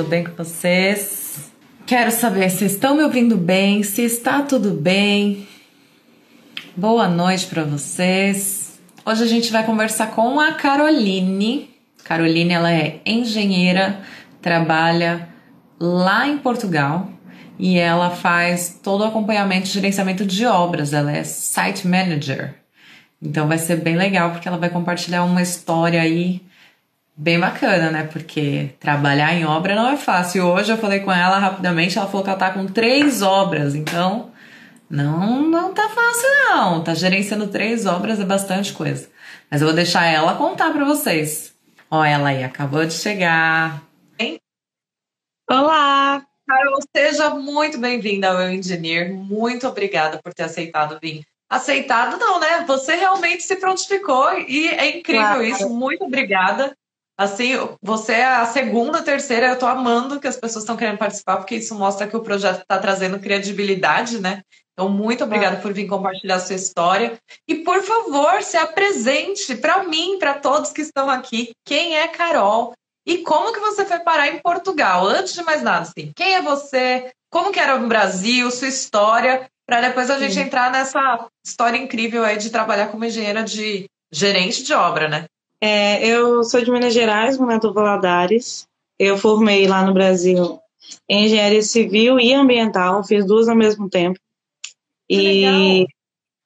tudo bem com vocês? Quero saber se estão me ouvindo bem, se está tudo bem. Boa noite para vocês. Hoje a gente vai conversar com a Caroline. Caroline, ela é engenheira, trabalha lá em Portugal e ela faz todo o acompanhamento e gerenciamento de obras. Ela é site manager. Então vai ser bem legal porque ela vai compartilhar uma história aí bem bacana, né? Porque trabalhar em obra não é fácil. Hoje eu falei com ela rapidamente, ela falou que ela tá com três obras, então não, não tá fácil não. Tá gerenciando três obras é bastante coisa. Mas eu vou deixar ela contar para vocês. Ó, ela aí acabou de chegar. Hein? Olá! Carol, seja muito bem-vinda ao Eu Engineer. Muito obrigada por ter aceitado vir. Aceitado não, né? Você realmente se prontificou e é incrível claro. isso. Muito obrigada. Assim, você é a segunda, terceira, eu tô amando que as pessoas estão querendo participar, porque isso mostra que o projeto está trazendo credibilidade, né? Então, muito obrigada por vir compartilhar a sua história. E, por favor, se apresente para mim, para todos que estão aqui. Quem é Carol? E como que você foi parar em Portugal? Antes de mais nada, assim, quem é você? Como que era no Brasil? Sua história? Para depois a Sim. gente entrar nessa história incrível aí de trabalhar como engenheira de gerente de obra, né? É, eu sou de Minas Gerais, Monato Valadares. Eu formei lá no Brasil em engenharia civil e ambiental, fiz duas ao mesmo tempo. Que e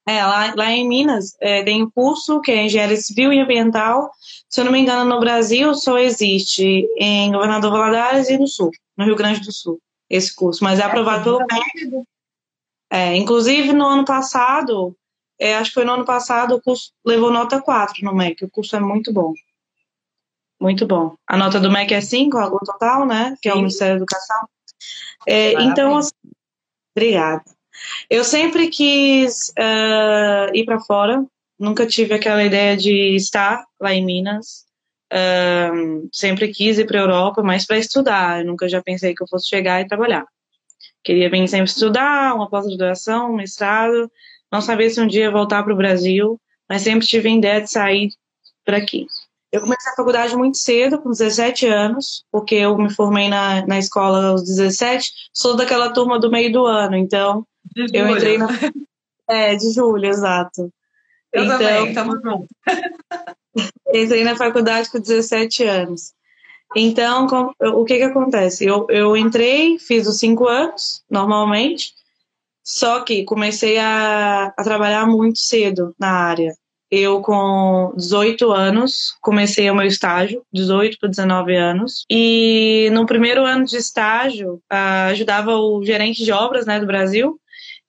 é, lá, lá em Minas é, tem um curso que é engenharia civil e ambiental. Se eu não me engano, no Brasil só existe em Governador Valadares e no Sul, no Rio Grande do Sul, esse curso. Mas é aprovado pelo MEC. É, inclusive, no ano passado, é, acho que foi no ano passado, o curso levou nota 4 no MEC. O curso é muito bom. Muito bom. A nota do MEC é 5, a total, né? Que é o Ministério da Educação. É, então, assim, obrigada. Eu sempre quis uh, ir para fora, nunca tive aquela ideia de estar lá em Minas. Uh, sempre quis ir para a Europa, mas para estudar. Eu nunca já pensei que eu fosse chegar e trabalhar. Queria vir sempre estudar, uma pós-graduação, um mestrado. Não sabia se um dia voltar para o Brasil, mas sempre tive a ideia de sair para aqui. Eu comecei a faculdade muito cedo, com 17 anos, porque eu me formei na, na escola aos 17. Sou daquela turma do meio do ano, então de eu entrei na. É, de julho, exato. Eu então, também, tamo junto. entrei na faculdade com 17 anos. Então, com, o que que acontece? Eu, eu entrei, fiz os cinco anos, normalmente, só que comecei a, a trabalhar muito cedo na área. Eu, com 18 anos, comecei o meu estágio, 18 para 19 anos. E no primeiro ano de estágio, ajudava o gerente de obras né, do Brasil.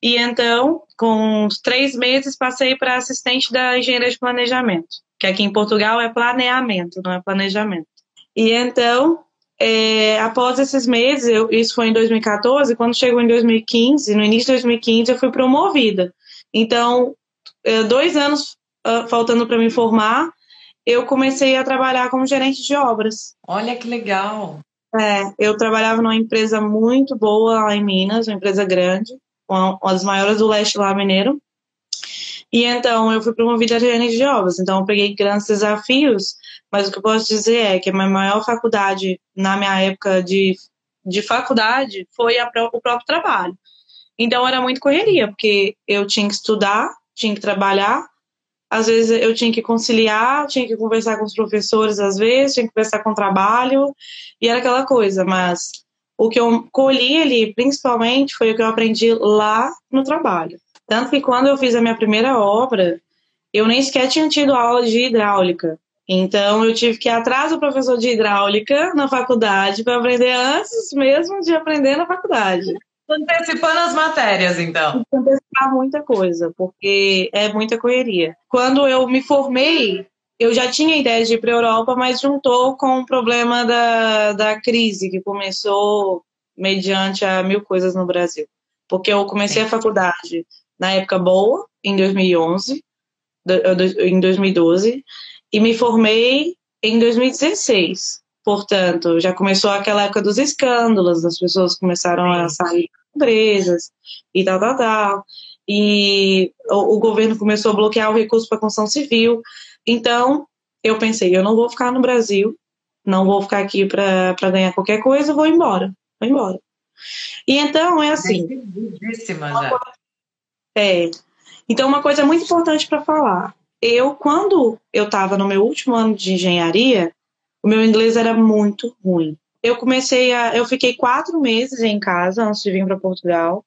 E então, com uns três meses, passei para assistente da engenharia de planejamento, que aqui em Portugal é planeamento, não é planejamento. E então, é, após esses meses, eu, isso foi em 2014, quando chegou em 2015, no início de 2015, eu fui promovida. Então, é, dois anos uh, faltando para me formar, eu comecei a trabalhar como gerente de obras. Olha que legal! É, eu trabalhava numa empresa muito boa lá em Minas, uma empresa grande, uma, uma das maiores do leste lá mineiro. E então eu fui promovida a gerente de obras. Então eu peguei grandes desafios mas o que eu posso dizer é que a minha maior faculdade, na minha época de, de faculdade, foi a, o próprio trabalho. Então era muito correria, porque eu tinha que estudar, tinha que trabalhar, às vezes eu tinha que conciliar, tinha que conversar com os professores, às vezes, tinha que conversar com o trabalho, e era aquela coisa, mas o que eu colhi ali, principalmente, foi o que eu aprendi lá no trabalho. Tanto que quando eu fiz a minha primeira obra, eu nem sequer tinha tido aula de hidráulica. Então, eu tive que ir atrás do professor de hidráulica na faculdade para aprender antes mesmo de aprender na faculdade. Antecipando as matérias, então. Antecipar muita coisa, porque é muita correria. Quando eu me formei, eu já tinha ideia de ir para a Europa, mas juntou com o problema da, da crise que começou mediante a mil coisas no Brasil. Porque eu comecei a faculdade na época boa, em 2011, em 2012, e me formei em 2016. Portanto, já começou aquela época dos escândalos, as pessoas começaram a sair empresas e tal, tal, tal. E o, o governo começou a bloquear o recurso para a construção civil. Então, eu pensei, eu não vou ficar no Brasil, não vou ficar aqui para ganhar qualquer coisa, vou embora. Vou embora. E então é assim. É. Então, uma coisa muito importante para falar. Eu, quando eu estava no meu último ano de engenharia, o meu inglês era muito ruim. Eu comecei a. Eu fiquei quatro meses em casa antes de vir para Portugal.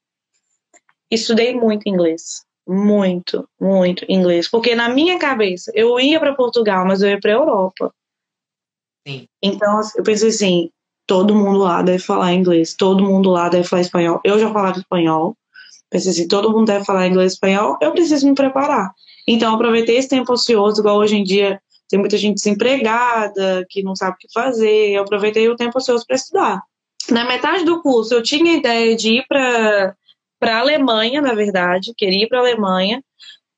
Estudei muito inglês. Muito, muito inglês. Porque na minha cabeça, eu ia para Portugal, mas eu ia para Europa. Sim. Então, eu pensei assim: todo mundo lá deve falar inglês, todo mundo lá deve falar espanhol. Eu já falava espanhol. Pensei assim: todo mundo deve falar inglês e espanhol, eu preciso me preparar. Então, aproveitei esse tempo ocioso, igual hoje em dia tem muita gente desempregada, que não sabe o que fazer. Eu aproveitei o tempo ocioso para estudar. Na metade do curso, eu tinha a ideia de ir para a Alemanha, na verdade, queria ir para a Alemanha.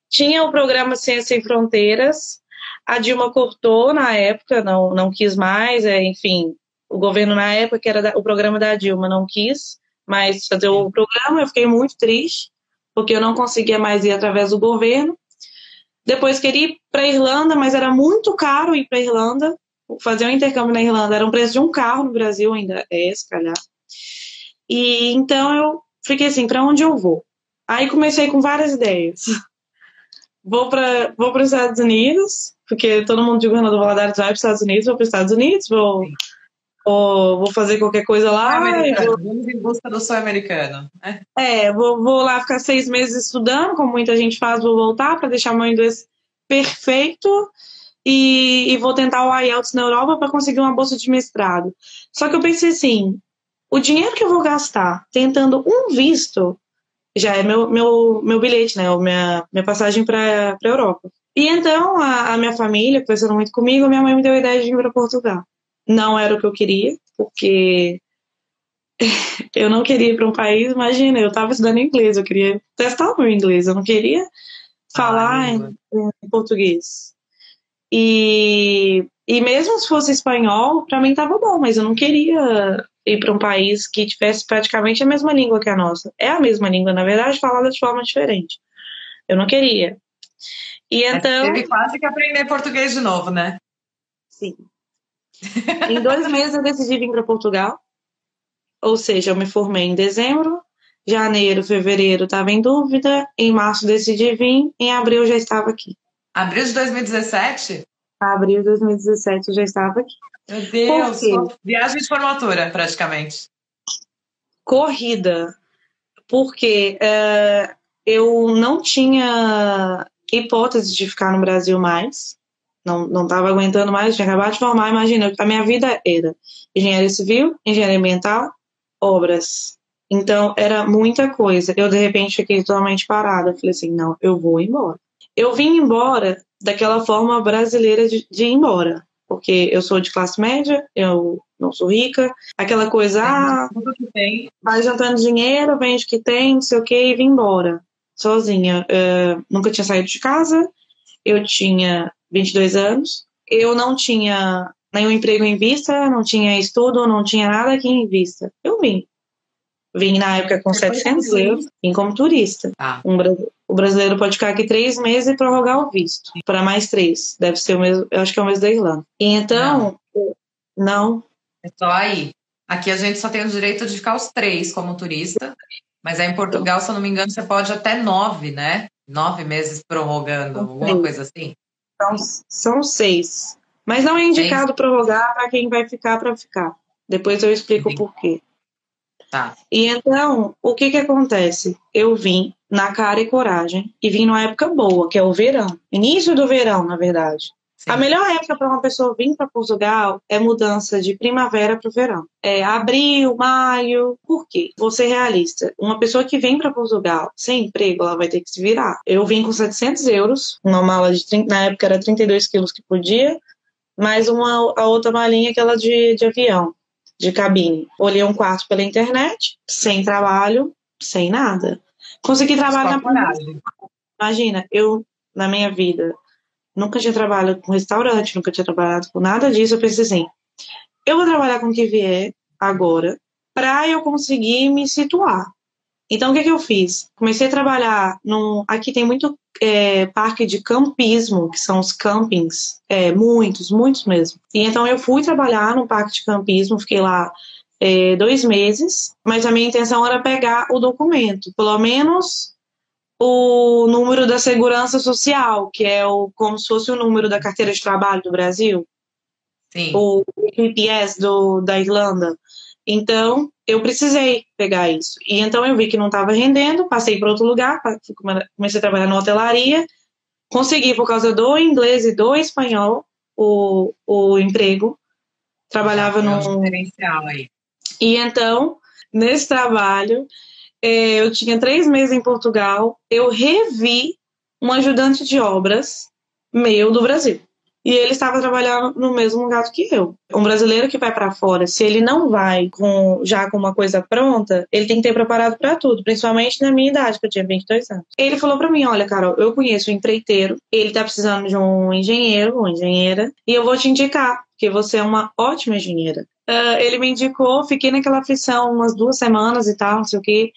Tinha o programa Ciência Sem Fronteiras. A Dilma cortou na época, não, não quis mais, é, enfim, o governo na época, que era da, o programa da Dilma, não quis mais fazer o programa. Eu fiquei muito triste, porque eu não conseguia mais ir através do governo. Depois queria ir para Irlanda, mas era muito caro ir para Irlanda. Fazer um intercâmbio na Irlanda era um preço de um carro no Brasil, ainda é, se calhar. E então eu fiquei assim, para onde eu vou? Aí comecei com várias ideias. Vou para vou os Estados Unidos, porque todo mundo de Governador Valadares vai para os Estados Unidos, vou para os Estados Unidos, vou ou vou fazer qualquer coisa lá. Vou... Vamos em busca do sonho americano. É, é vou, vou lá ficar seis meses estudando, como muita gente faz, vou voltar para deixar meu inglês perfeito e, e vou tentar o IELTS na Europa para conseguir uma bolsa de mestrado. Só que eu pensei assim, o dinheiro que eu vou gastar tentando um visto já é meu, meu, meu bilhete, né? Minha, minha passagem para a Europa. E então a, a minha família, conversando muito comigo, minha mãe me deu a ideia de vir para Portugal. Não era o que eu queria, porque eu não queria ir para um país, imagina, eu estava estudando inglês, eu queria testar o meu inglês, eu não queria falar ah, em, em, português. E, e mesmo se fosse espanhol, para mim estava bom, mas eu não queria ir para um país que tivesse praticamente a mesma língua que a nossa. É a mesma língua, na verdade, falada de forma diferente. Eu não queria. E então. Teve quase que aprender português de novo, né? Sim. Em dois meses eu decidi vir para Portugal. Ou seja, eu me formei em dezembro, janeiro, fevereiro estava em dúvida, em março decidi vir, em abril já estava aqui. Abril de 2017? Abril de 2017 eu já estava aqui. Meu Deus, viagem de formatura, praticamente. Corrida, porque uh, eu não tinha hipótese de ficar no Brasil mais não não estava aguentando mais, tinha acabado de formar, imagina, a minha vida era engenharia civil, engenharia ambiental, obras. Então, era muita coisa. Eu, de repente, fiquei totalmente parada. Falei assim, não, eu vou embora. Eu vim embora daquela forma brasileira de, de ir embora. Porque eu sou de classe média, eu não sou rica. Aquela coisa, ah, vai juntando dinheiro, vende o que tem, não sei o que, e vim embora. Sozinha. Uh, nunca tinha saído de casa. Eu tinha 22 anos. Eu não tinha nenhum emprego em vista, não tinha estudo, não tinha nada aqui em vista. Eu vim. Vim na época com 700 euros, vim como turista. Ah. Um, o brasileiro pode ficar aqui três meses e prorrogar o visto. Para mais três. Deve ser o mesmo, eu acho que é o mesmo da Irlanda. E então, não. não. É só aí. Aqui a gente só tem o direito de ficar os três como turista. Mas aí em Portugal, se eu não me engano, você pode até nove, né? Nove meses prorrogando, alguma coisa assim. São, são seis. Mas não é indicado prorrogar para quem vai ficar para ficar. Depois eu explico o porquê. Tá. E então, o que que acontece? Eu vim na cara e coragem e vim numa época boa, que é o verão. Início do verão, na verdade. Sim. A melhor época para uma pessoa vir para Portugal é mudança de primavera para o verão. É abril, maio. Por quê? Vou ser realista. Uma pessoa que vem para Portugal sem emprego, ela vai ter que se virar. Eu vim com 700 euros, uma mala de 30, na época era 32 quilos que podia, mais uma a outra malinha aquela de, de avião, de cabine. Olhei um quarto pela internet, sem trabalho, sem nada. Consegui trabalhar na Imagina, eu na minha vida nunca tinha trabalhado com restaurante, nunca tinha trabalhado com nada disso. Eu pensei assim: eu vou trabalhar com o que vier agora para eu conseguir me situar. Então, o que, que eu fiz? Comecei a trabalhar num. Aqui tem muito é, parque de campismo, que são os campings, é, muitos, muitos mesmo. E então eu fui trabalhar num parque de campismo, fiquei lá é, dois meses, mas a minha intenção era pegar o documento, pelo menos o número da segurança social, que é o como se fosse o número da carteira de trabalho do Brasil, Sim. o IPS do, da Irlanda. Então, eu precisei pegar isso. E então eu vi que não estava rendendo, passei para outro lugar, comecei a trabalhar na hotelaria, consegui, por causa do inglês e do espanhol, o, o emprego. Trabalhava no. Um diferencial aí. E então, nesse trabalho, é, eu tinha três meses em Portugal, eu revi um ajudante de obras meu do Brasil. E ele estava trabalhando no mesmo lugar que eu. Um brasileiro que vai para fora, se ele não vai com já com uma coisa pronta, ele tem que ter preparado para tudo, principalmente na minha idade, que eu tinha 22 anos. Ele falou para mim: "Olha, Carol, eu conheço um empreiteiro, ele tá precisando de um engenheiro ou engenheira, e eu vou te indicar, porque você é uma ótima engenheira." Uh, ele me indicou, fiquei naquela aflição umas duas semanas e tal, não sei o quê.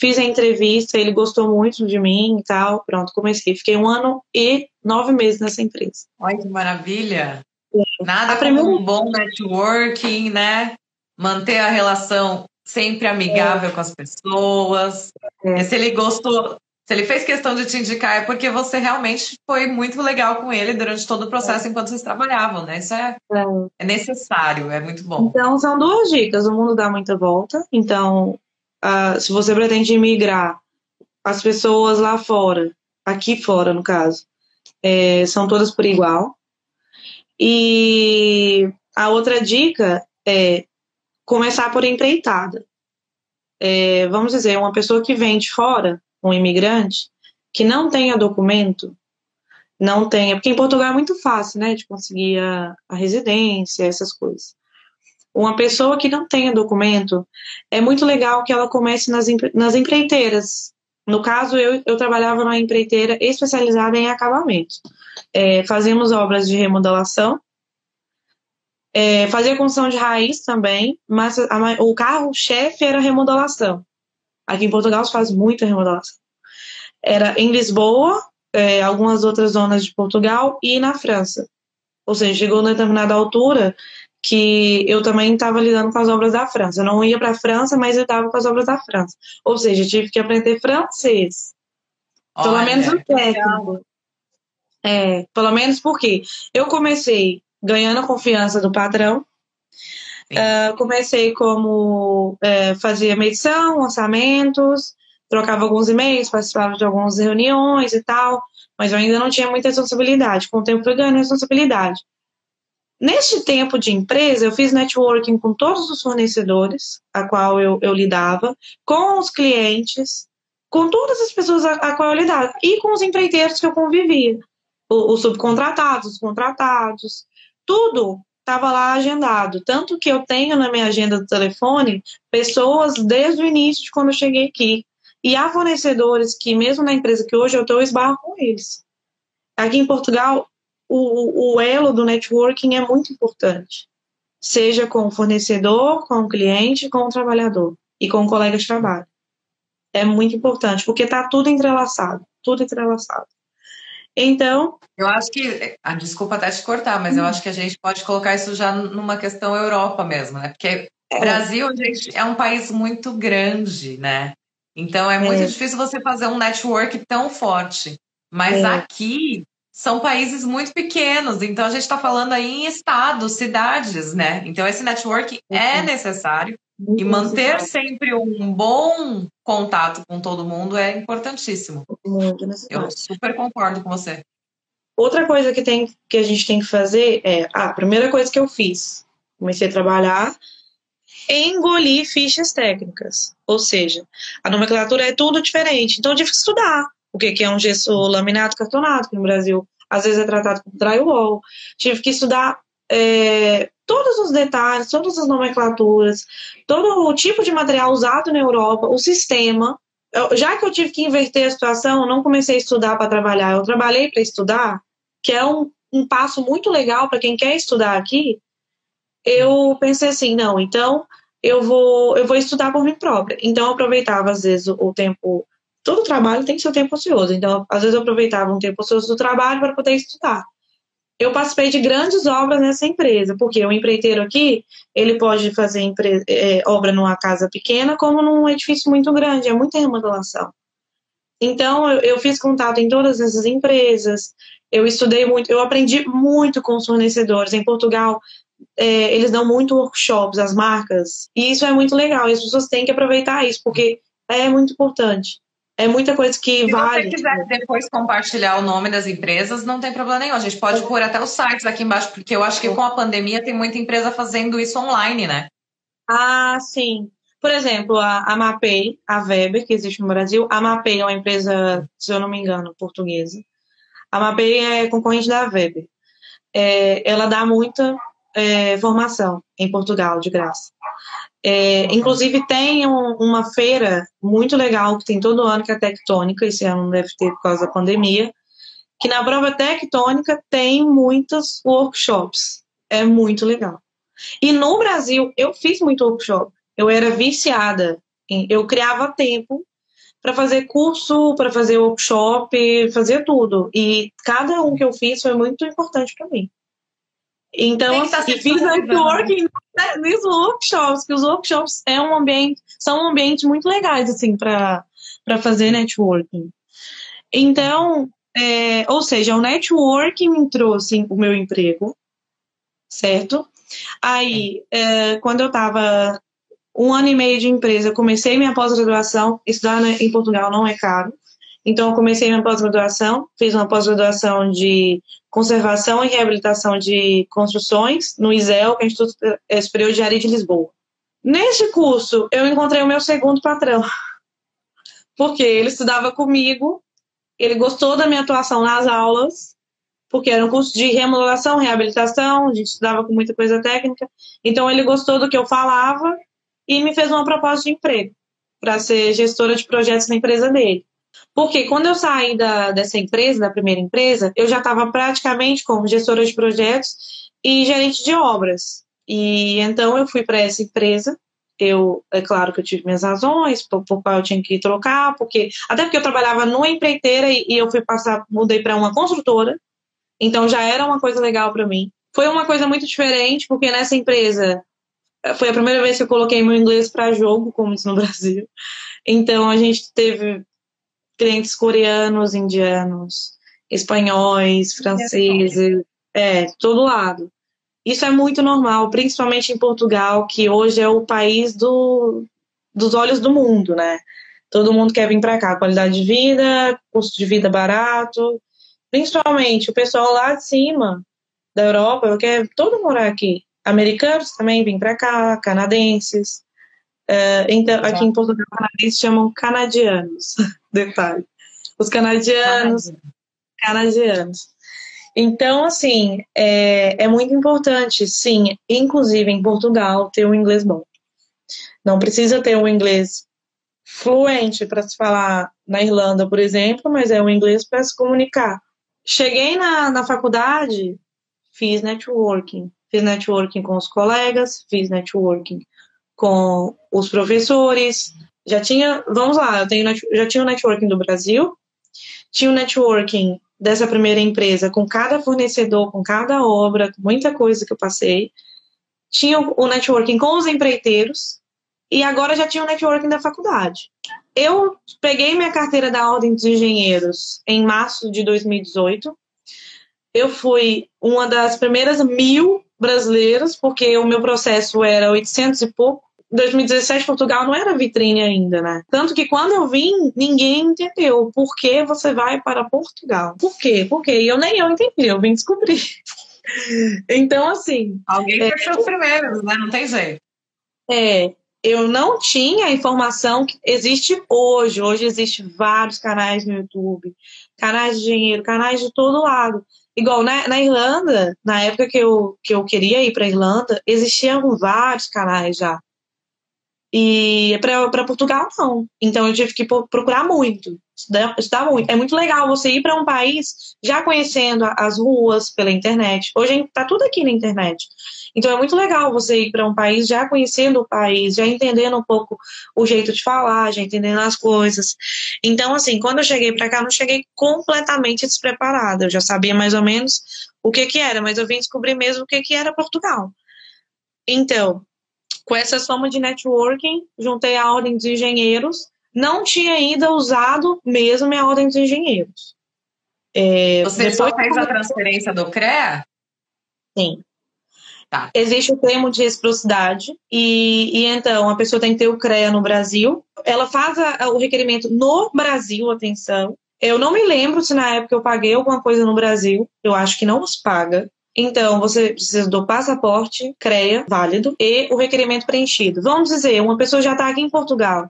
Fiz a entrevista, ele gostou muito de mim e tal. Pronto, comecei. Fiquei um ano e nove meses nessa empresa. Olha que maravilha! É. Nada primeira... como um bom networking, né? Manter a relação sempre amigável é. com as pessoas. É. Se ele gostou, se ele fez questão de te indicar, é porque você realmente foi muito legal com ele durante todo o processo é. enquanto vocês trabalhavam, né? Isso é, é, é. necessário, é muito bom. Então, são duas dicas. O mundo dá muita volta. Então, uh, se você pretende imigrar, as pessoas lá fora, aqui fora no caso, é, são todas por igual. E a outra dica é começar por empreitada. É, vamos dizer, uma pessoa que vem de fora, um imigrante, que não tenha documento, não tenha, porque em Portugal é muito fácil, né, de conseguir a, a residência, essas coisas uma pessoa que não tenha documento, é muito legal que ela comece nas, nas empreiteiras. No caso, eu, eu trabalhava numa empreiteira especializada em acabamento. É, fazíamos obras de remodelação, é, fazia construção de raiz também, mas a, o carro-chefe era remodelação. Aqui em Portugal se faz muita remodelação. Era em Lisboa, é, algumas outras zonas de Portugal e na França. Ou seja, chegou a determinada altura que eu também estava lidando com as obras da França. Eu não ia para a França, mas eu estava com as obras da França. Ou seja, tive que aprender francês. Olha, pelo menos o técnico. É, pelo menos porque eu comecei ganhando a confiança do patrão. Uh, comecei como uh, fazia medição, orçamentos, trocava alguns e-mails, participava de algumas reuniões e tal, mas eu ainda não tinha muita responsabilidade. Com o tempo fui ganhando responsabilidade. Neste tempo de empresa, eu fiz networking com todos os fornecedores a qual eu, eu lidava, com os clientes, com todas as pessoas a, a qual eu lidava, e com os empreiteiros que eu convivia, os subcontratados, os contratados, tudo estava lá agendado. Tanto que eu tenho na minha agenda do telefone pessoas desde o início de quando eu cheguei aqui. E há fornecedores que, mesmo na empresa que hoje eu estou, eu esbarro com eles. Aqui em Portugal, o, o elo do networking é muito importante, seja com o fornecedor, com o cliente, com o trabalhador e com o colega de trabalho. É muito importante, porque está tudo entrelaçado, tudo entrelaçado. Então. Eu acho que. Ah, desculpa até te cortar, mas eu acho que a gente pode colocar isso já numa questão Europa mesmo, né? Porque é. Brasil, gente, é um país muito grande, né? Então é muito é. difícil você fazer um network tão forte. Mas é. aqui são países muito pequenos, então a gente está falando aí em estados, cidades, né? Então esse network é uhum. necessário muito e manter necessário. sempre um bom contato com todo mundo é importantíssimo. Eu super concordo com você. Outra coisa que, tem, que a gente tem que fazer é, a primeira coisa que eu fiz, comecei a trabalhar, engolir fichas técnicas. Ou seja, a nomenclatura é tudo diferente, então eu tive que estudar o que, é um gesso laminado cartonado, que no Brasil às vezes é tratado como drywall. Tive que estudar é, todos os detalhes, todas as nomenclaturas, todo o tipo de material usado na Europa, o sistema. Eu, já que eu tive que inverter a situação, eu não comecei a estudar para trabalhar, eu trabalhei para estudar, que é um, um passo muito legal para quem quer estudar aqui. Eu pensei assim, não, então eu vou, eu vou estudar por mim própria. Então, eu aproveitava, às vezes, o tempo. Todo trabalho tem seu tempo ocioso. Então, às vezes, eu aproveitava um tempo ocioso do trabalho para poder estudar. Eu participei de grandes obras nessa empresa, porque o empreiteiro aqui, ele pode fazer é, obra numa casa pequena, como num edifício muito grande, é muita remodelação. Então, eu, eu fiz contato em todas essas empresas, eu estudei muito, eu aprendi muito com os fornecedores. Em Portugal, é, eles dão muito workshops, as marcas, e isso é muito legal. E as pessoas têm que aproveitar isso, porque é muito importante. É muita coisa que Se vale. Se você quiser depois compartilhar o nome das empresas, não tem problema nenhum. A gente pode pôr até os sites aqui embaixo, porque eu acho que com a pandemia tem muita empresa fazendo isso online, né? Ah, sim. Por exemplo, a, a Mapei, a Weber, que existe no Brasil. A Mapei é uma empresa, se eu não me engano, portuguesa. A Mapei é concorrente da Weber. É, ela dá muita é, formação em Portugal, de graça. É, inclusive, tem um, uma feira muito legal que tem todo ano, que é a Tectônica, esse ano não deve ter por causa da pandemia, que na prova tectônica tem muitos workshops. É muito legal. E no Brasil, eu fiz muito workshop. Eu era viciada. Eu criava tempo para fazer curso, para fazer workshop, fazer tudo. E cada um que eu fiz foi muito importante para mim. Então, tá assim, fiz networking né, nos workshops, que os workshops é um ambiente, são um ambiente muito legais, assim, para fazer networking. Então, é, ou seja, o networking me trouxe o meu emprego, certo? Aí, é, quando eu estava um ano e meio de empresa, comecei minha pós-graduação, estudar em Portugal não é caro, então, eu comecei minha pós-graduação, fiz uma pós-graduação de conservação e reabilitação de construções no ISEL, que é o Instituto Superior de Engenharia de Lisboa. Nesse curso, eu encontrei o meu segundo patrão, porque ele estudava comigo, ele gostou da minha atuação nas aulas, porque era um curso de remodelação, reabilitação, a gente estudava com muita coisa técnica, então ele gostou do que eu falava e me fez uma proposta de emprego para ser gestora de projetos na empresa dele. Porque quando eu saí da, dessa empresa, da primeira empresa, eu já estava praticamente como gestora de projetos e gerente de obras. E então eu fui para essa empresa. Eu, é claro que eu tive minhas razões por, por qual eu tinha que trocar, porque até porque eu trabalhava numa empreiteira e, e eu fui passar, mudei para uma construtora. Então já era uma coisa legal para mim. Foi uma coisa muito diferente, porque nessa empresa foi a primeira vez que eu coloquei meu inglês para jogo, como isso no Brasil. Então a gente teve clientes coreanos, indianos, espanhóis, franceses, é, todo lado. Isso é muito normal, principalmente em Portugal, que hoje é o país do, dos olhos do mundo, né? Todo mundo quer vir para cá, qualidade de vida, custo de vida barato, principalmente o pessoal lá de cima da Europa, quer todo morar aqui. Americanos também vêm para cá, canadenses. Uh, então, aqui em Portugal, canadenses chamam canadianos. detalhe. Os canadianos, canadianos. Então, assim, é, é muito importante, sim, inclusive em Portugal, ter um inglês bom. Não precisa ter um inglês fluente para se falar na Irlanda, por exemplo, mas é um inglês para se comunicar. Cheguei na, na faculdade, fiz networking. Fiz networking com os colegas, fiz networking com os professores, já tinha, vamos lá, eu tenho, já tinha o networking do Brasil, tinha o networking dessa primeira empresa com cada fornecedor, com cada obra, muita coisa que eu passei. Tinha o networking com os empreiteiros e agora já tinha o networking da faculdade. Eu peguei minha carteira da Ordem dos Engenheiros em março de 2018. Eu fui uma das primeiras mil brasileiras, porque o meu processo era 800 e pouco 2017 Portugal não era vitrine ainda, né? Tanto que quando eu vim, ninguém entendeu por que você vai para Portugal. Por quê? Por quê? E eu nem eu entendi, eu vim descobrir. então, assim. Alguém é, fechou os primeiros, né? Não tem jeito. É, eu não tinha a informação que existe hoje. Hoje existe vários canais no YouTube, canais de dinheiro, canais de todo lado. Igual na, na Irlanda, na época que eu, que eu queria ir para Irlanda, existiam vários canais já E para Portugal, não. Então eu tive que procurar muito, estudar, muito. É muito legal você ir para um país já conhecendo as ruas pela internet. Hoje está tudo aqui na internet. Então é muito legal você ir para um país já conhecendo o país, já entendendo um pouco o jeito de falar, já entendendo as coisas. Então, assim, quando eu cheguei para cá, não cheguei completamente despreparada. Eu já sabia mais ou menos o que que era, mas eu vim descobrir mesmo o que que era Portugal. Então, com essa soma de networking, juntei a Ordem dos Engenheiros. Não tinha ainda usado mesmo a Ordem dos Engenheiros. É, Você só fez a transferência do CREA? Sim. Tá. Existe o termo de reciprocidade, e, e, então a pessoa tem que ter o CREA no Brasil. Ela faz a, o requerimento no Brasil, atenção. Eu não me lembro se na época eu paguei alguma coisa no Brasil. Eu acho que não os paga. Então, você precisa do passaporte, CREA, válido, e o requerimento preenchido. Vamos dizer, uma pessoa já está aqui em Portugal,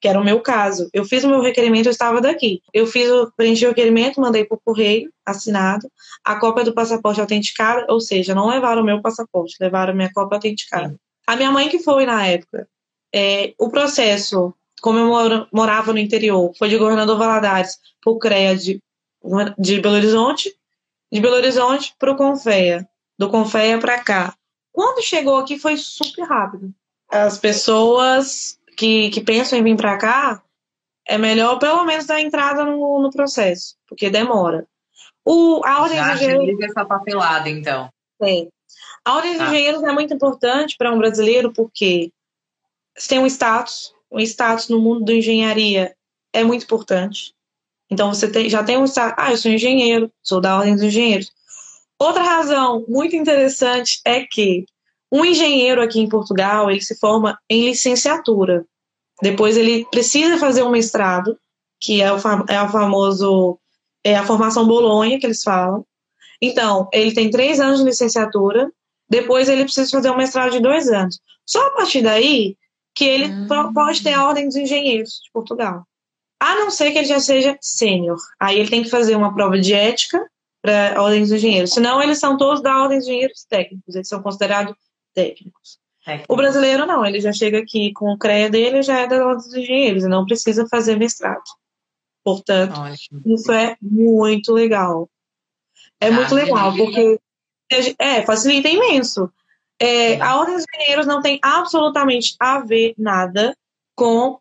que era o meu caso. Eu fiz o meu requerimento, eu estava daqui. Eu fiz o, preenchi o requerimento, mandei por correio, assinado, a cópia do passaporte autenticada, ou seja, não levaram o meu passaporte, levaram a minha cópia autenticada. A minha mãe que foi na época. É, o processo, como eu morava no interior, foi de Governador Valadares por CREA de, de Belo Horizonte, de Belo Horizonte para o Confeia, do Confeia para cá. Quando chegou aqui foi super rápido. As pessoas que, que pensam em vir para cá, é melhor pelo menos dar entrada no, no processo, porque demora. O, a ordem Já de engenheiros. essa papelada, então. Tem. A ordem de ah. engenheiros é muito importante para um brasileiro porque você tem um status, um status no mundo da engenharia é muito importante. Então você tem, já tem um status, ah, eu sou engenheiro, sou da ordem dos engenheiros. Outra razão muito interessante é que um engenheiro aqui em Portugal, ele se forma em licenciatura. Depois ele precisa fazer um mestrado, que é o, é o famoso, é a formação Bolonha, que eles falam. Então, ele tem três anos de licenciatura, depois ele precisa fazer um mestrado de dois anos. Só a partir daí que ele hum. pode ter a ordem dos engenheiros de Portugal. A não ser que ele já seja sênior. Aí ele tem que fazer uma prova de ética para a Ordem dos Engenheiros. Senão, eles são todos da Ordem dos Engenheiros técnicos. Eles são considerados técnicos. O brasileiro não, ele já chega aqui com o CREA dele, já é da Ordem dos Engenheiros, e não precisa fazer mestrado. Portanto, Ótimo. isso é muito legal. É ah, muito legal, porque é, facilita imenso. É, a Ordem dos Engenheiros não tem absolutamente a ver nada com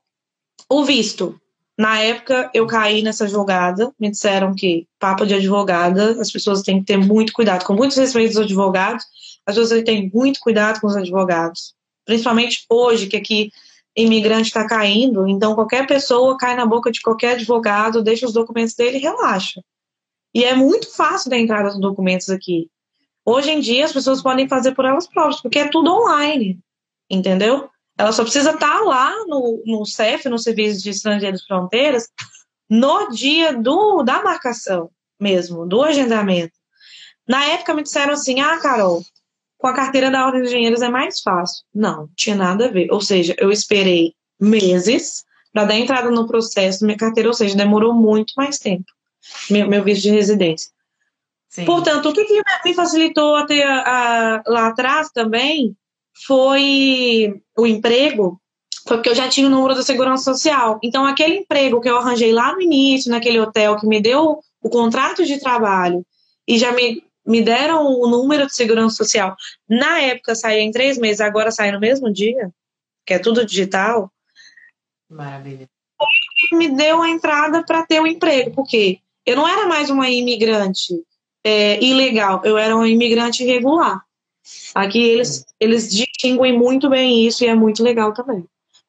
o visto. Na época, eu caí nessa jogada, me disseram que papo de advogada, as pessoas têm que ter muito cuidado, com muitos respeitos aos advogados, as pessoas têm muito cuidado com os advogados, principalmente hoje, que aqui imigrante está caindo, então qualquer pessoa cai na boca de qualquer advogado, deixa os documentos dele e relaxa. E é muito fácil da entrada dos documentos aqui. Hoje em dia, as pessoas podem fazer por elas próprias, porque é tudo online, entendeu? Ela só precisa estar tá lá no, no CEF, no Serviço de Estrangeiros e Fronteiras, no dia do, da marcação mesmo, do agendamento. Na época me disseram assim: ah, Carol, com a carteira da Ordem dos Engenheiros é mais fácil. Não, tinha nada a ver. Ou seja, eu esperei meses para dar entrada no processo minha carteira, ou seja, demorou muito mais tempo meu, meu visto de residência. Sim. Portanto, o que, que me facilitou até lá atrás também foi o emprego, foi porque eu já tinha o número da segurança social. Então, aquele emprego que eu arranjei lá no início, naquele hotel, que me deu o contrato de trabalho e já me, me deram o número de segurança social, na época saía em três meses, agora sai no mesmo dia, que é tudo digital. Maravilha. Me deu a entrada para ter o um emprego, porque eu não era mais uma imigrante é, ilegal, eu era uma imigrante regular. Aqui eles, eles distinguem muito bem isso e é muito legal também.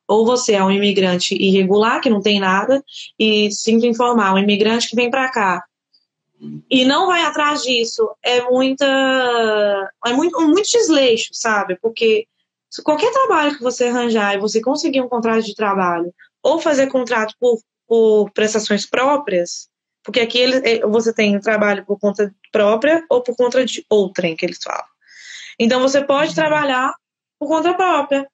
Ou você é um imigrante irregular, que não tem nada, e sinto informar, um imigrante que vem para cá e não vai atrás disso, é muita. É muito, muito desleixo, sabe? Porque qualquer trabalho que você arranjar e você conseguir um contrato de trabalho, ou fazer contrato por, por prestações próprias, porque aqui ele, é, você tem trabalho por conta própria ou por conta de outrem, que eles falam. Então você pode uhum. trabalhar por conta própria.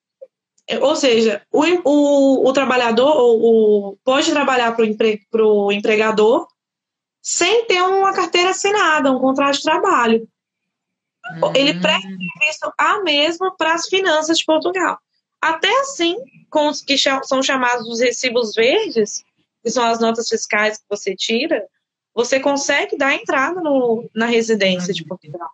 Ou seja, o, o, o trabalhador o, o, pode trabalhar para o empre, empregador sem ter uma carteira assinada, um contrato de trabalho. Uhum. Ele presta serviço a mesmo para as finanças de Portugal. até assim, com os que são chamados os recibos verdes, que são as notas fiscais que você tira, você consegue dar entrada no, na residência de Portugal.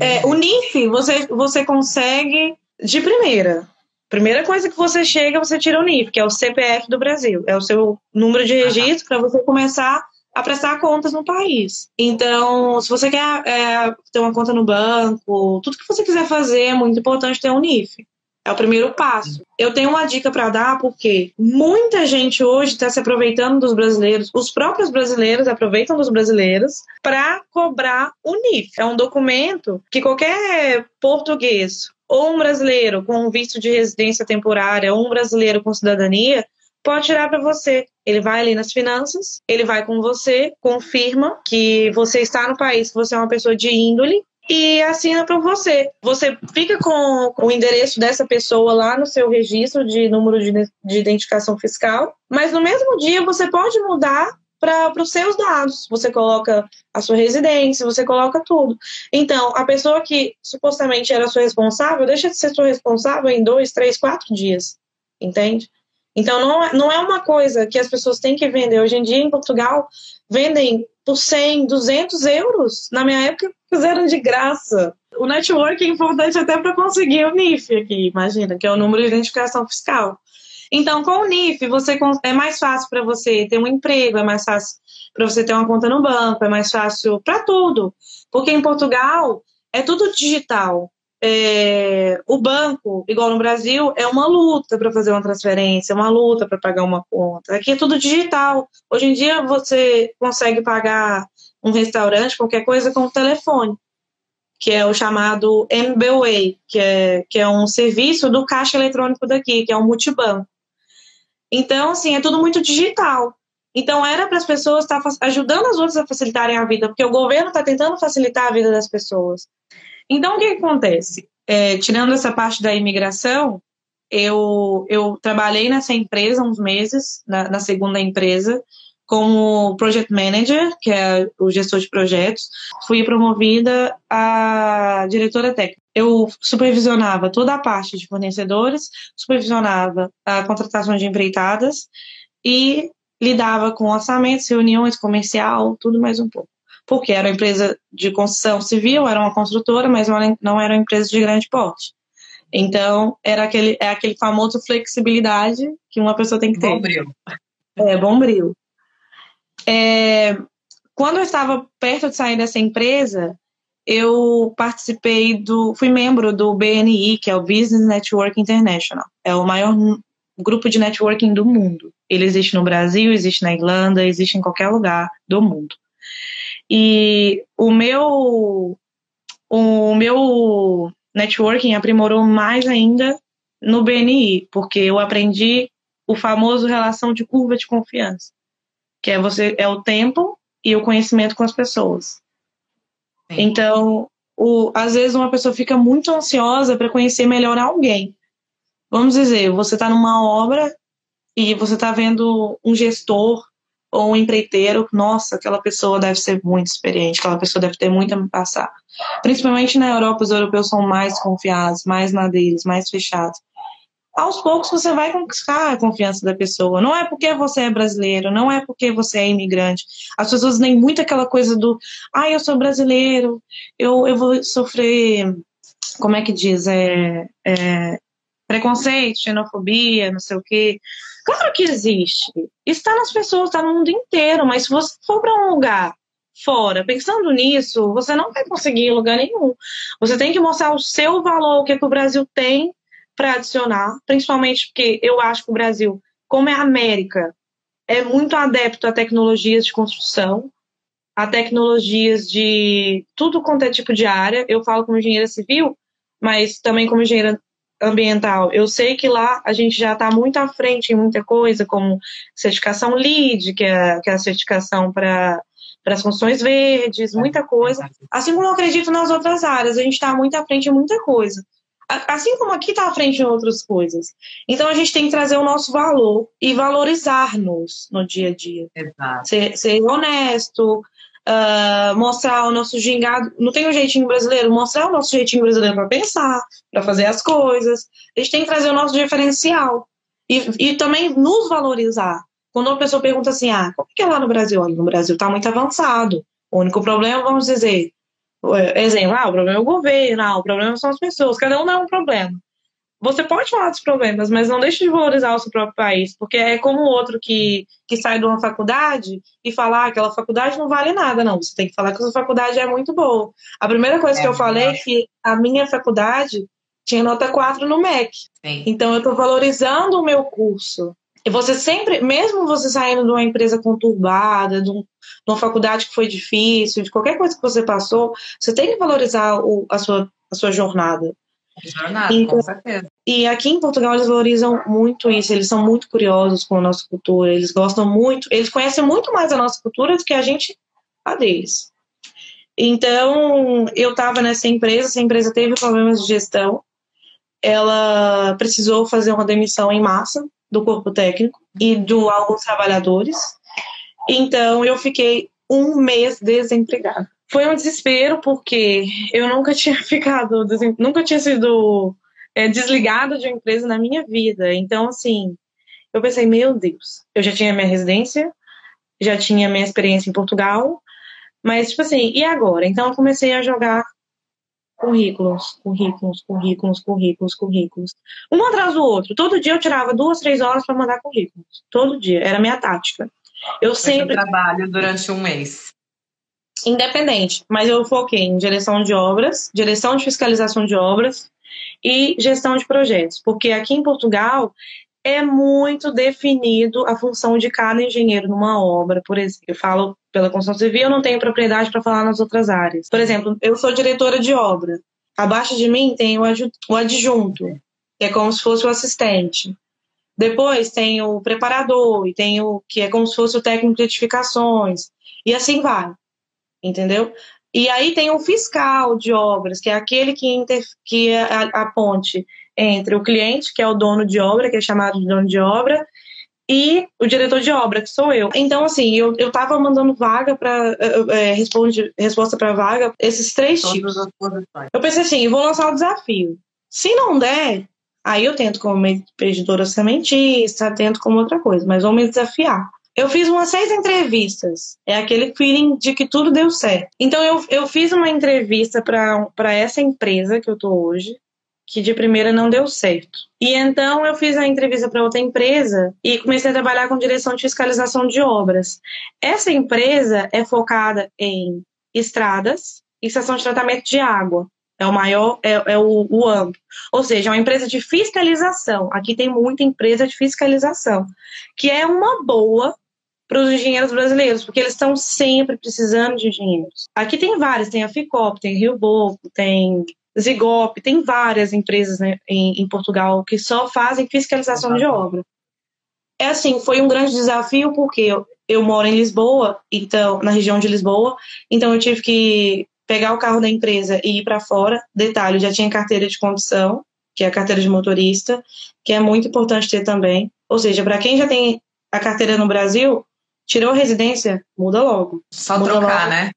É, o NIF, você, você consegue de primeira. Primeira coisa que você chega, você tira o NIF, que é o CPF do Brasil. É o seu número de registro para você começar a prestar contas no país. Então, se você quer é, ter uma conta no banco, tudo que você quiser fazer é muito importante ter um NIF. É o primeiro passo. Eu tenho uma dica para dar porque muita gente hoje está se aproveitando dos brasileiros, os próprios brasileiros aproveitam dos brasileiros para cobrar o NIF. É um documento que qualquer português ou um brasileiro com visto de residência temporária ou um brasileiro com cidadania pode tirar para você. Ele vai ali nas finanças, ele vai com você, confirma que você está no país, que você é uma pessoa de índole e assina para você. Você fica com o endereço dessa pessoa lá no seu registro de número de, de identificação fiscal, mas no mesmo dia você pode mudar para os seus dados. Você coloca a sua residência, você coloca tudo. Então, a pessoa que supostamente era sua responsável deixa de ser sua responsável em dois, três, quatro dias. Entende? Então, não, é, não é uma coisa que as pessoas têm que vender. Hoje em dia, em Portugal, vendem por 100, 200 euros. Na minha época, fizeram de graça. O network é importante até para conseguir o NIF aqui, imagina, que é o número de identificação fiscal. Então, com o NIF, você é mais fácil para você ter um emprego, é mais fácil para você ter uma conta no banco, é mais fácil para tudo. Porque em Portugal é tudo digital. É, o banco, igual no Brasil, é uma luta para fazer uma transferência, uma luta para pagar uma conta. Aqui é tudo digital. Hoje em dia você consegue pagar um restaurante, qualquer coisa, com o telefone, que é o chamado MBWay, que é, que é um serviço do caixa eletrônico daqui, que é um multibanco. Então, assim, é tudo muito digital. Então, era para as pessoas estar tá ajudando as outras a facilitarem a vida, porque o governo está tentando facilitar a vida das pessoas. Então, o que, que acontece? É, tirando essa parte da imigração, eu, eu trabalhei nessa empresa uns meses, na, na segunda empresa, como project manager, que é o gestor de projetos, fui promovida a diretora técnica. Eu supervisionava toda a parte de fornecedores, supervisionava a contratação de empreitadas e lidava com orçamentos, reuniões comercial, tudo mais um pouco. Porque era uma empresa de construção civil, era uma construtora, mas não era uma empresa de grande porte. Então, era aquele, é aquele famoso flexibilidade que uma pessoa tem que ter. Bombril. É, bombril. É, quando eu estava perto de sair dessa empresa, eu participei do, fui membro do BNI, que é o Business Network International. É o maior grupo de networking do mundo. Ele existe no Brasil, existe na Irlanda, existe em qualquer lugar do mundo. E o meu o meu networking aprimorou mais ainda no BNI, porque eu aprendi o famoso relação de curva de confiança que é você é o tempo e o conhecimento com as pessoas. Sim. Então, o, às vezes uma pessoa fica muito ansiosa para conhecer melhor alguém. Vamos dizer, você está numa obra e você está vendo um gestor ou um empreiteiro, nossa, aquela pessoa deve ser muito experiente, aquela pessoa deve ter muito a me passar. Principalmente na Europa, os europeus são mais confiados, mais madeiros, mais fechados aos poucos você vai conquistar a confiança da pessoa. Não é porque você é brasileiro, não é porque você é imigrante. As pessoas têm muito aquela coisa do, ah, eu sou brasileiro, eu, eu vou sofrer, como é que diz, é, é preconceito, xenofobia, não sei o quê. Claro que existe. Está nas pessoas, está no mundo inteiro, mas se você for para um lugar fora, pensando nisso, você não vai conseguir lugar nenhum. Você tem que mostrar o seu valor, o que, é que o Brasil tem para adicionar, principalmente porque eu acho que o Brasil, como é a América, é muito adepto a tecnologias de construção, a tecnologias de tudo quanto é tipo de área. Eu falo como engenheira civil, mas também como engenheira ambiental. Eu sei que lá a gente já está muito à frente em muita coisa, como certificação LEED, que é, que é a certificação para para as funções verdes, muita coisa. Assim como eu acredito nas outras áreas, a gente está muito à frente em muita coisa. Assim como aqui está à frente em outras coisas. Então a gente tem que trazer o nosso valor e valorizar-nos no dia a dia. Exato. Ser, ser honesto, uh, mostrar o nosso gingado. Não tem um jeitinho brasileiro? Mostrar o nosso jeitinho brasileiro para pensar, para fazer as coisas. A gente tem que trazer o nosso diferencial. E, e também nos valorizar. Quando uma pessoa pergunta assim, ah, como que é lá no Brasil? Olha, no Brasil está muito avançado. O único problema, vamos dizer, exemplo, ah, o problema é o governo, ah, o problema são as pessoas. Cada um dá um problema você pode falar dos problemas, mas não deixe de valorizar o seu próprio país, porque é como o outro que, que sai de uma faculdade e falar ah, aquela faculdade não vale nada, não. Você tem que falar que a sua faculdade é muito boa. A primeira coisa é, que eu falei é que a minha faculdade tinha nota 4 no MEC. Sim. Então eu estou valorizando o meu curso. E você sempre, mesmo você saindo de uma empresa conturbada, de, um, de uma faculdade que foi difícil, de qualquer coisa que você passou, você tem que valorizar o, a, sua, a sua jornada. Jornada, e, com certeza. E aqui em Portugal eles valorizam muito isso, eles são muito curiosos com a nossa cultura, eles gostam muito, eles conhecem muito mais a nossa cultura do que a gente a deles. Então, eu estava nessa empresa, essa empresa teve problemas de gestão, ela precisou fazer uma demissão em massa do corpo técnico e de alguns trabalhadores. Então, eu fiquei um mês desempregada foi um desespero porque eu nunca tinha ficado, nunca tinha sido é, desligada de uma empresa na minha vida. Então, assim, eu pensei, meu Deus, eu já tinha minha residência, já tinha minha experiência em Portugal, mas, tipo assim, e agora? Então, eu comecei a jogar currículos, currículos, currículos, currículos, currículos. Um atrás do outro. Todo dia eu tirava duas, três horas para mandar currículos. Todo dia. Era minha tática. Eu sempre. trabalho durante um mês independente, mas eu foquei em direção de obras, direção de fiscalização de obras e gestão de projetos, porque aqui em Portugal é muito definido a função de cada engenheiro numa obra, por exemplo. Eu falo pela construção civil, eu não tenho propriedade para falar nas outras áreas. Por exemplo, eu sou diretora de obra. Abaixo de mim tem o adjunto, que é como se fosse o assistente. Depois tem o preparador, e tem o que é como se fosse o técnico de edificações, e assim vai entendeu? E aí tem o fiscal de obras, que é aquele que, inter, que é a, a, ponte entre o cliente, que é o dono de obra, que é chamado de dono de obra, e o diretor de obra, que sou eu. Então, assim, eu, eu tava mandando vaga para é, responde, resposta para vaga, esses três Todas tipos. Eu pensei assim, vou lançar o desafio. Se não der, aí eu tento como expedidora sementista, tento como outra coisa, mas vou me desafiar. Eu fiz umas seis entrevistas. É aquele feeling de que tudo deu certo. Então, eu, eu fiz uma entrevista para essa empresa que eu tô hoje, que de primeira não deu certo. E então eu fiz a entrevista para outra empresa e comecei a trabalhar com direção de fiscalização de obras. Essa empresa é focada em estradas e estação de tratamento de água. É o maior, é, é o, o amplo. Ou seja, é uma empresa de fiscalização. Aqui tem muita empresa de fiscalização, que é uma boa para os engenheiros brasileiros, porque eles estão sempre precisando de engenheiros. Aqui tem várias, tem a Ficop, tem Rio Boco, tem Zigop, tem várias empresas né, em, em, Portugal que só fazem fiscalização de obra. É assim, foi um grande desafio porque eu, eu moro em Lisboa, então na região de Lisboa, então eu tive que pegar o carro da empresa e ir para fora. Detalhe, já tinha carteira de condução, que é a carteira de motorista, que é muito importante ter também. Ou seja, para quem já tem a carteira no Brasil, Tirou a residência, muda logo. Só muda trocar, logo. né?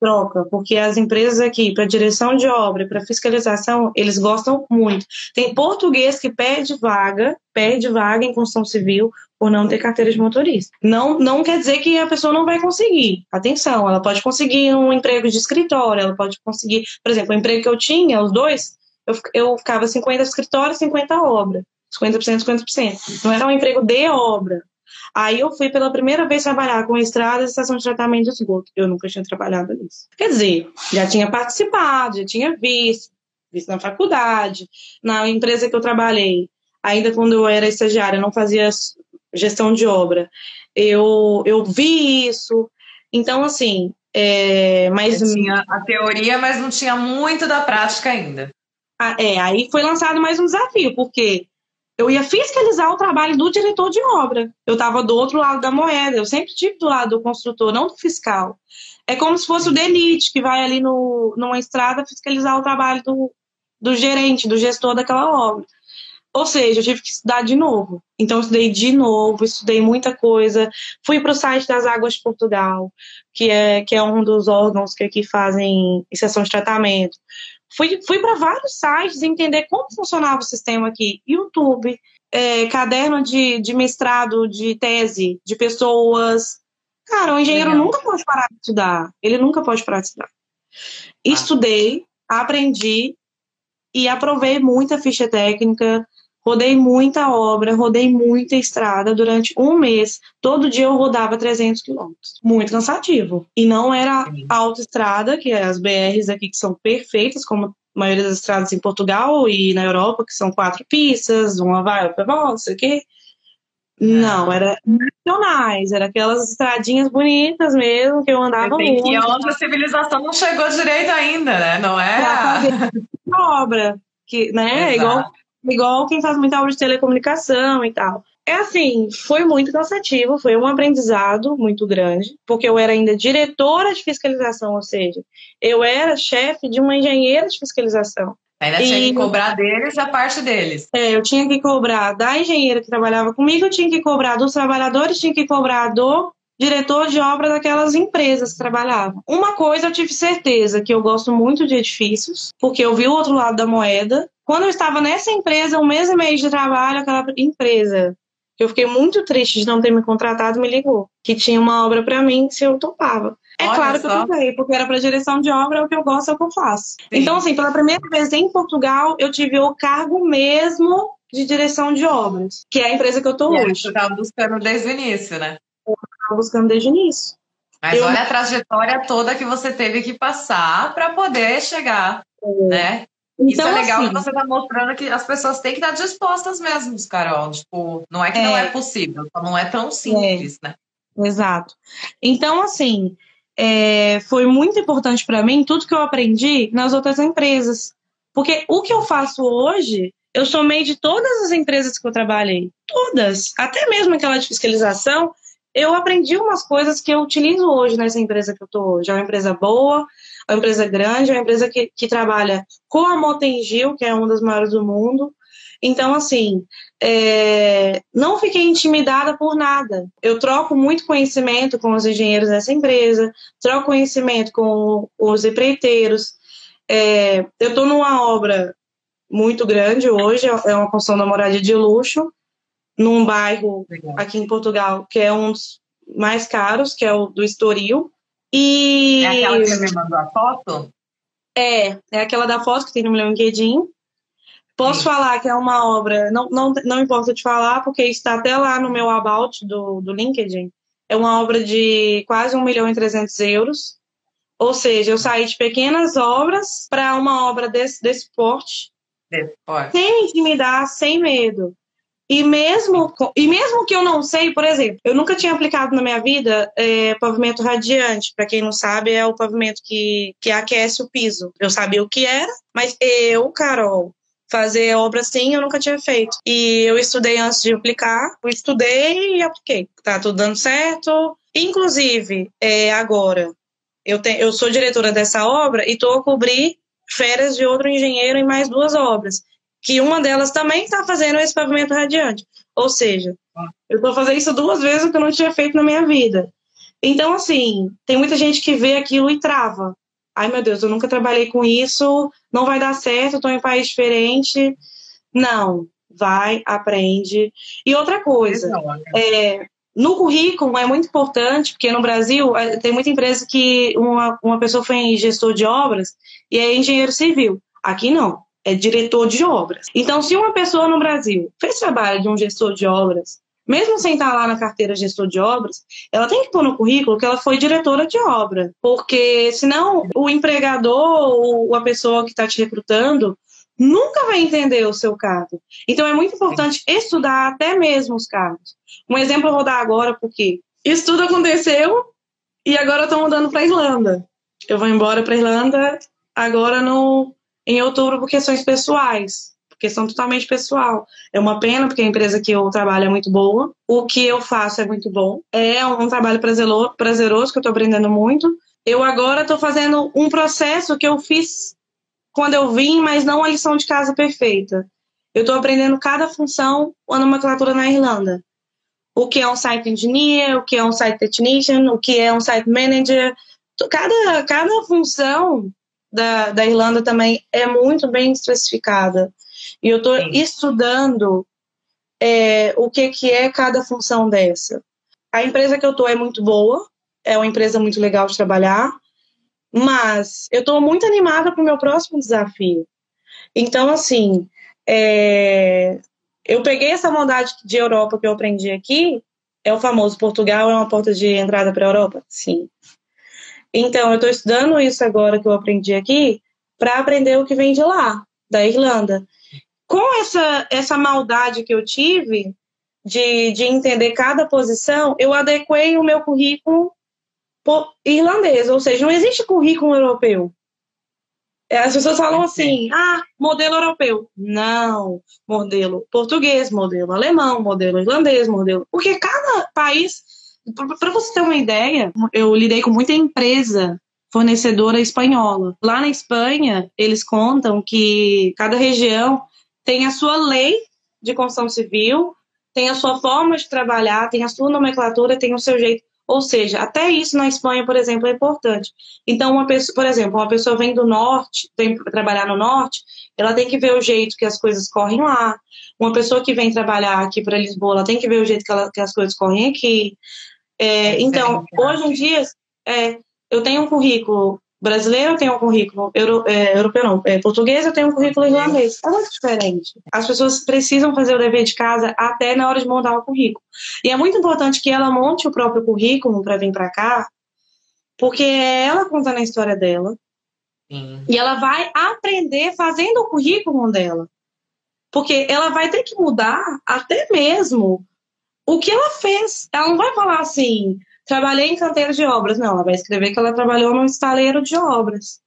Troca, porque as empresas aqui, para direção de obra, para fiscalização, eles gostam muito. Tem português que perde vaga, perde vaga em construção civil por não ter carteira de motorista. Não, não quer dizer que a pessoa não vai conseguir. Atenção, ela pode conseguir um emprego de escritório, ela pode conseguir, por exemplo, o emprego que eu tinha, os dois, eu, eu ficava 50 escritório, 50 obra. 50%, 50%. Não era um emprego de obra. Aí eu fui pela primeira vez trabalhar com estradas e estação de tratamento de esgoto. Eu nunca tinha trabalhado nisso. Quer dizer, já tinha participado, já tinha visto, visto na faculdade, na empresa que eu trabalhei. Ainda quando eu era estagiária, não fazia gestão de obra. Eu, eu vi isso. Então, assim, é, mas... tinha a teoria, mas não tinha muito da prática ainda. Ah, é, aí foi lançado mais um desafio, porque eu ia fiscalizar o trabalho do diretor de obra. Eu estava do outro lado da moeda, eu sempre tive do lado do construtor, não do fiscal. É como se fosse o DENIT, que vai ali no, numa estrada fiscalizar o trabalho do, do gerente, do gestor daquela obra. Ou seja, eu tive que estudar de novo. Então, eu estudei de novo, estudei muita coisa. Fui para o site das Águas de Portugal, que é, que é um dos órgãos que aqui fazem exceção de tratamento. Fui, fui para vários sites entender como funcionava o sistema aqui. YouTube, é, caderno de, de mestrado, de tese, de pessoas. Cara, o engenheiro Legal. nunca pode parar de estudar. Ele nunca pode parar de estudar. Ah. Estudei, aprendi e aprovei muita ficha técnica, rodei muita obra, rodei muita estrada durante um mês. Todo dia eu rodava 300 quilômetros. Muito cansativo. E não era autoestrada, que é as BRs aqui que são perfeitas, como a maioria das estradas em Portugal e na Europa, que são quatro pistas, uma vai, outra volta, não sei o quê. Não, era nacionais, era aquelas estradinhas bonitas mesmo, que eu andava muito. E a civilização não chegou direito ainda, né? Não é? A obra, que, né? Igual, igual quem faz muita obra de telecomunicação e tal. É assim, foi muito cansativo, foi um aprendizado muito grande, porque eu era ainda diretora de fiscalização, ou seja, eu era chefe de uma engenheira de fiscalização. Ainda e... tinha que cobrar deles a parte deles. É, eu tinha que cobrar da engenheira que trabalhava comigo, eu tinha que cobrar dos trabalhadores, tinha que cobrar do diretor de obra daquelas empresas que trabalhavam. Uma coisa eu tive certeza, que eu gosto muito de edifícios, porque eu vi o outro lado da moeda. Quando eu estava nessa empresa, um mês e meio de trabalho, aquela empresa eu fiquei muito triste de não ter me contratado, me ligou, que tinha uma obra para mim se eu topava. É Olha claro só. que eu topei, porque era para direção de obra, é o que eu gosto, é o que eu faço. Sim. Então, assim, pela primeira vez em Portugal, eu tive o cargo mesmo de direção de obras, que é a empresa que eu tô e hoje. Você estava buscando desde o início, né? Eu estava buscando desde o início. Mas eu... olha a trajetória toda que você teve que passar para poder chegar, é. né? Então, Isso é legal assim, que você está mostrando que as pessoas têm que estar dispostas mesmo, Carol. Tipo, não é que é, não é possível, não é tão simples, é, né? Exato. Então, assim, é, foi muito importante para mim tudo que eu aprendi nas outras empresas. Porque o que eu faço hoje, eu somei de todas as empresas que eu trabalhei. Todas. Até mesmo aquela de fiscalização, eu aprendi umas coisas que eu utilizo hoje nessa empresa que eu estou hoje. É uma empresa boa, é uma empresa grande, é uma empresa que, que trabalha com a Motengil, que é uma das maiores do mundo. Então, assim, é, não fiquei intimidada por nada. Eu troco muito conhecimento com os engenheiros dessa empresa, troco conhecimento com os empreiteiros. É, eu estou numa obra muito grande hoje, é uma construção da moradia de luxo, num bairro aqui em Portugal que é um dos mais caros, que é o do Estoril. E... É aquela que você me mandou a foto? É, é aquela da foto que tem no meu LinkedIn. Posso Sim. falar que é uma obra, não, não, não importa te falar, porque está até lá no meu about do, do LinkedIn. É uma obra de quase 1 milhão e 300 euros. Ou seja, eu saí de pequenas obras para uma obra desse, desse porte, desse porte. sem me intimidar, sem medo. E mesmo, e mesmo que eu não sei, por exemplo, eu nunca tinha aplicado na minha vida é, pavimento radiante. Para quem não sabe, é o pavimento que, que aquece o piso. Eu sabia o que era, mas eu, Carol, fazer obra assim eu nunca tinha feito. E eu estudei antes de aplicar, eu estudei e apliquei. Tá tudo dando certo. Inclusive, é, agora, eu, te, eu sou diretora dessa obra e estou a cobrir férias de outro engenheiro em mais duas obras que uma delas também está fazendo esse pavimento radiante. Ou seja, eu estou fazendo isso duas vezes o que eu não tinha feito na minha vida. Então, assim, tem muita gente que vê aquilo e trava. Ai, meu Deus, eu nunca trabalhei com isso, não vai dar certo, estou em um país diferente. Não, vai, aprende. E outra coisa, é, no currículo é muito importante, porque no Brasil é, tem muita empresa que uma, uma pessoa foi gestor de obras e é engenheiro civil. Aqui não é diretor de obras. Então, se uma pessoa no Brasil fez trabalho de um gestor de obras, mesmo sem estar lá na carteira gestor de obras, ela tem que pôr no currículo que ela foi diretora de obra, porque senão o empregador ou a pessoa que está te recrutando nunca vai entender o seu cargo. Então é muito importante estudar até mesmo os cargos. Um exemplo eu vou dar agora, porque isso tudo aconteceu e agora eu estou mudando para Irlanda. Eu vou embora para Irlanda agora no em outubro por questões pessoais, questão totalmente pessoal. É uma pena, porque a empresa que eu trabalho é muito boa, o que eu faço é muito bom, é um trabalho prazeroso, que eu estou aprendendo muito. Eu agora estou fazendo um processo que eu fiz quando eu vim, mas não a lição de casa perfeita. eu estou aprendendo cada função, a nomenclatura na Irlanda. O que é um site engineer, o que é um site technician, o que é um site manager. Cada, cada função da, da Irlanda também é muito bem especificada. E eu estou estudando é, o que, que é cada função dessa. A empresa que eu estou é muito boa, é uma empresa muito legal de trabalhar, mas eu estou muito animada para o meu próximo desafio. Então, assim, é, eu peguei essa maldade de Europa que eu aprendi aqui, é o famoso Portugal é uma porta de entrada para a Europa? Sim. Então, eu estou estudando isso agora que eu aprendi aqui para aprender o que vem de lá, da Irlanda. Com essa, essa maldade que eu tive de, de entender cada posição, eu adequei o meu currículo irlandês, ou seja, não existe currículo europeu. É, as pessoas falam assim, ah, modelo europeu. Não, modelo português, modelo alemão, modelo irlandês, modelo. Porque cada país, para você ter uma ideia, eu lidei com muita empresa fornecedora espanhola. Lá na Espanha, eles contam que cada região tem a sua lei de construção civil, tem a sua forma de trabalhar, tem a sua nomenclatura, tem o seu jeito. Ou seja, até isso na Espanha, por exemplo, é importante. Então, uma pessoa, por exemplo, uma pessoa vem do norte, vem trabalhar no norte, ela tem que ver o jeito que as coisas correm lá. Uma pessoa que vem trabalhar aqui para Lisboa, ela tem que ver o jeito que, ela, que as coisas correm aqui. É, então, hoje em dia, é, eu tenho um currículo brasileiro, eu tenho um currículo euro, é, europeu, não, é, português, eu tenho um currículo irlandês. É muito diferente. As pessoas precisam fazer o dever de casa até na hora de montar o currículo. E é muito importante que ela monte o próprio currículo para vir para cá, porque é ela contando a história dela. Sim. E ela vai aprender fazendo o currículo dela. Porque ela vai ter que mudar até mesmo o que ela fez. Ela não vai falar assim, Trabalhei em canteiro de obras. Não, ela vai escrever que ela trabalhou no estaleiro de obras.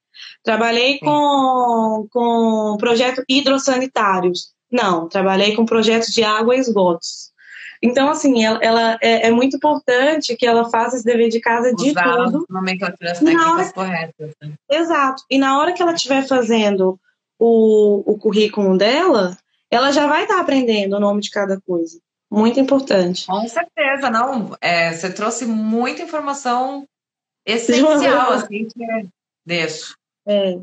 Trabalhei com, com projetos hidrossanitários. Não, trabalhei com projetos de água e esgotos. Então, assim, ela, ela é, é, muito importante que ela faça esse dever de casa de Usar tudo. nomenclaturas técnicas hora, corretas. Né? Exato. E na hora que ela estiver fazendo o, o currículo dela, ela já vai estar aprendendo o nome de cada coisa. Muito importante. Com certeza, não. É, você trouxe muita informação essencial, assim, que é... É,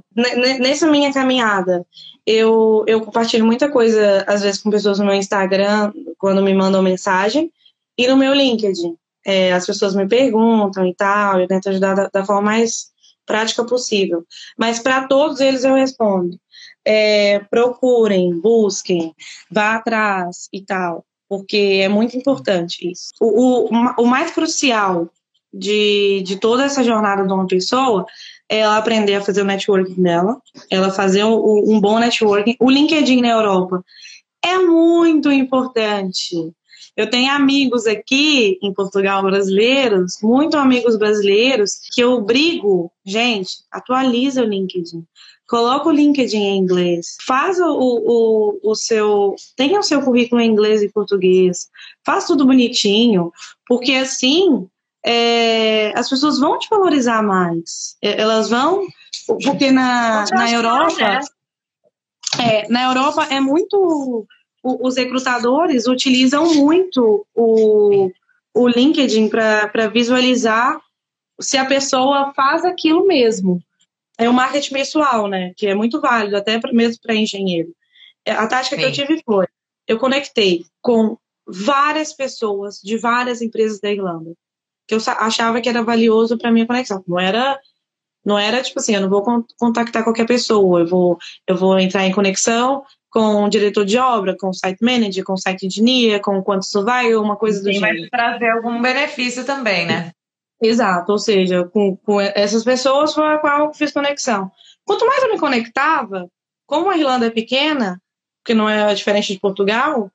nessa minha caminhada, eu, eu compartilho muita coisa, às vezes, com pessoas no meu Instagram, quando me mandam mensagem, e no meu LinkedIn. É, as pessoas me perguntam e tal, eu tento ajudar da, da forma mais prática possível. Mas para todos eles eu respondo. É, procurem, busquem, vá atrás e tal porque é muito importante isso. O, o, o mais crucial de, de toda essa jornada de uma pessoa é ela aprender a fazer o networking dela, ela fazer um, um bom networking. O LinkedIn na Europa é muito importante. Eu tenho amigos aqui em Portugal brasileiros, muito amigos brasileiros, que eu brigo, gente, atualiza o LinkedIn. Coloca o LinkedIn em inglês. Faz o, o, o seu. Tenha o seu currículo em inglês e português. Faz tudo bonitinho. Porque assim é, as pessoas vão te valorizar mais. Elas vão. Porque na, na Europa. É, na Europa é muito. Os recrutadores utilizam muito o, o LinkedIn para visualizar se a pessoa faz aquilo mesmo é o marketing pessoal, né? Que é muito válido, até mesmo para engenheiro. É, a tática Sim. que eu tive foi: eu conectei com várias pessoas de várias empresas da Irlanda, que eu achava que era valioso para minha conexão. Não era, não era tipo assim, eu não vou contactar qualquer pessoa, eu vou, eu vou entrar em conexão com o diretor de obra, com o site manager, com o site engineer, com quanto isso vai, uma coisa do Sim, gênero. Vai trazer algum benefício também, né? Exato, ou seja, com, com essas pessoas foi a qual eu fiz conexão. Quanto mais eu me conectava, como a Irlanda é pequena, que não é diferente de Portugal,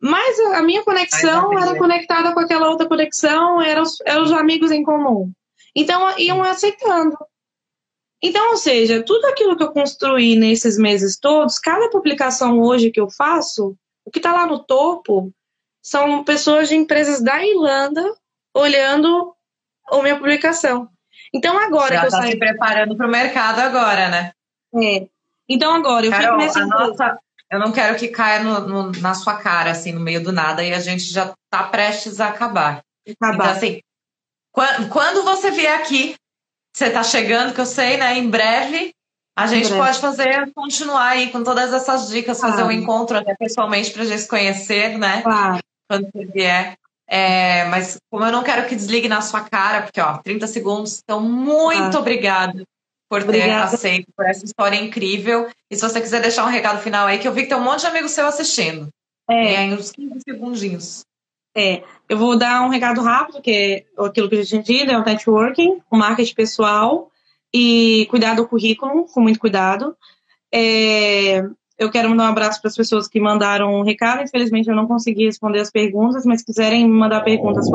mais a minha conexão era conectada com aquela outra conexão, eram os, eram os amigos em comum. Então, iam aceitando. Então, ou seja, tudo aquilo que eu construí nesses meses todos, cada publicação hoje que eu faço, o que está lá no topo são pessoas de empresas da Irlanda olhando ou minha publicação. Então agora Já que eu tá saí... se preparando para o mercado agora, né? É. Então agora eu Carol, fico nossa, eu não quero que caia no, no, na sua cara, assim, no meio do nada, e a gente já tá prestes a acabar. acabar. Então, assim, quando, quando você vier aqui, você tá chegando, que eu sei, né? Em breve, a gente breve. pode fazer, continuar aí com todas essas dicas, fazer um encontro até pessoalmente pra gente se conhecer, né? Claro. Quando você vier. É, mas como eu não quero que desligue na sua cara, porque ó, 30 segundos, então muito ah. obrigada por ter Obrigada. aceito, por essa história incrível. E se você quiser deixar um recado final aí, que eu vi que tem um monte de amigos seu assistindo. É. Tem uns 15 segundinhos. É, eu vou dar um recado rápido, que é aquilo que a gente tinha dito, é o networking, o marketing pessoal e cuidar do currículo, com muito cuidado. É, eu quero mandar um abraço para as pessoas que mandaram um recado. Infelizmente, eu não consegui responder as perguntas, mas quiserem mandar perguntas,